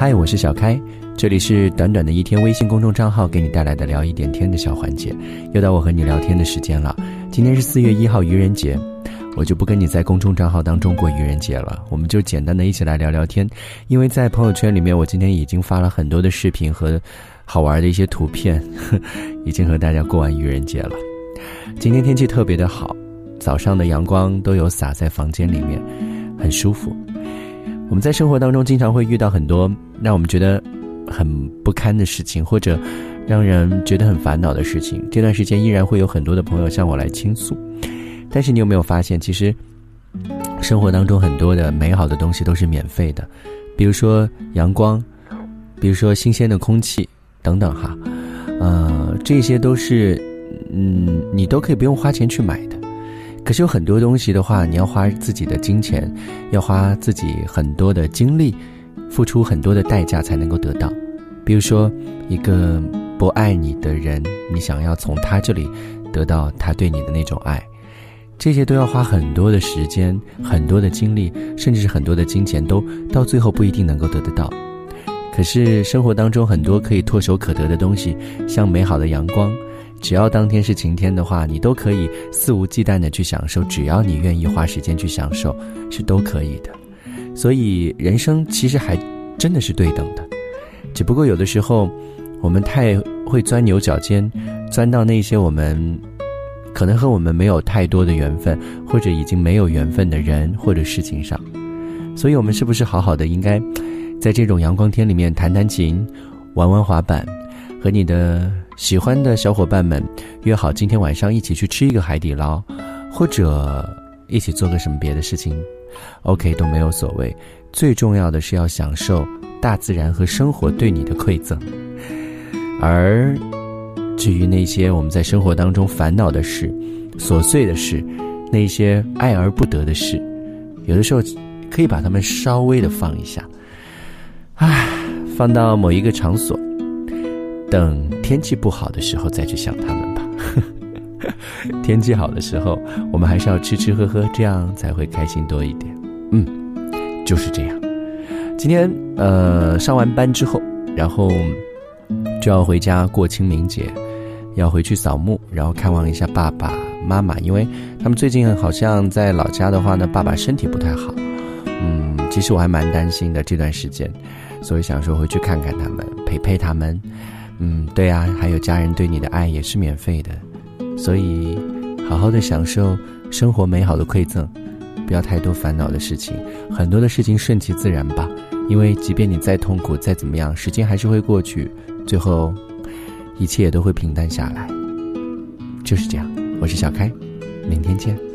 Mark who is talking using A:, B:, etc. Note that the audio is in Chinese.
A: 嗨，我是小开，这里是短短的一天微信公众账号给你带来的聊一点天的小环节，又到我和你聊天的时间了。今天是四月一号愚人节，我就不跟你在公众账号当中过愚人节了，我们就简单的一起来聊聊天。因为在朋友圈里面，我今天已经发了很多的视频和好玩的一些图片，已经和大家过完愚人节了。今天天气特别的好，早上的阳光都有洒在房间里面，很舒服。我们在生活当中经常会遇到很多让我们觉得很不堪的事情，或者让人觉得很烦恼的事情。这段时间依然会有很多的朋友向我来倾诉，但是你有没有发现，其实生活当中很多的美好的东西都是免费的，比如说阳光，比如说新鲜的空气等等哈，呃，这些都是嗯，你都可以不用花钱去买的。可是有很多东西的话，你要花自己的金钱，要花自己很多的精力，付出很多的代价才能够得到。比如说，一个不爱你的人，你想要从他这里得到他对你的那种爱，这些都要花很多的时间、很多的精力，甚至是很多的金钱，都到最后不一定能够得得到。可是生活当中很多可以唾手可得的东西，像美好的阳光。只要当天是晴天的话，你都可以肆无忌惮的去享受。只要你愿意花时间去享受，是都可以的。所以人生其实还真的是对等的，只不过有的时候我们太会钻牛角尖，钻到那些我们可能和我们没有太多的缘分，或者已经没有缘分的人或者事情上。所以我们是不是好好的应该在这种阳光天里面弹弹琴，玩玩滑板，和你的。喜欢的小伙伴们，约好今天晚上一起去吃一个海底捞，或者一起做个什么别的事情，OK 都没有所谓。最重要的是要享受大自然和生活对你的馈赠。而至于那些我们在生活当中烦恼的事、琐碎的事，那些爱而不得的事，有的时候可以把它们稍微的放一下，唉，放到某一个场所。等天气不好的时候再去想他们吧。天气好的时候，我们还是要吃吃喝喝，这样才会开心多一点。嗯，就是这样。今天呃上完班之后，然后就要回家过清明节，要回去扫墓，然后看望一下爸爸妈妈，因为他们最近好像在老家的话呢，爸爸身体不太好。嗯，其实我还蛮担心的这段时间，所以想说回去看看他们，陪陪他们。嗯，对啊，还有家人对你的爱也是免费的，所以好好的享受生活美好的馈赠，不要太多烦恼的事情，很多的事情顺其自然吧。因为即便你再痛苦再怎么样，时间还是会过去，最后一切也都会平淡下来。就是这样，我是小开，明天见。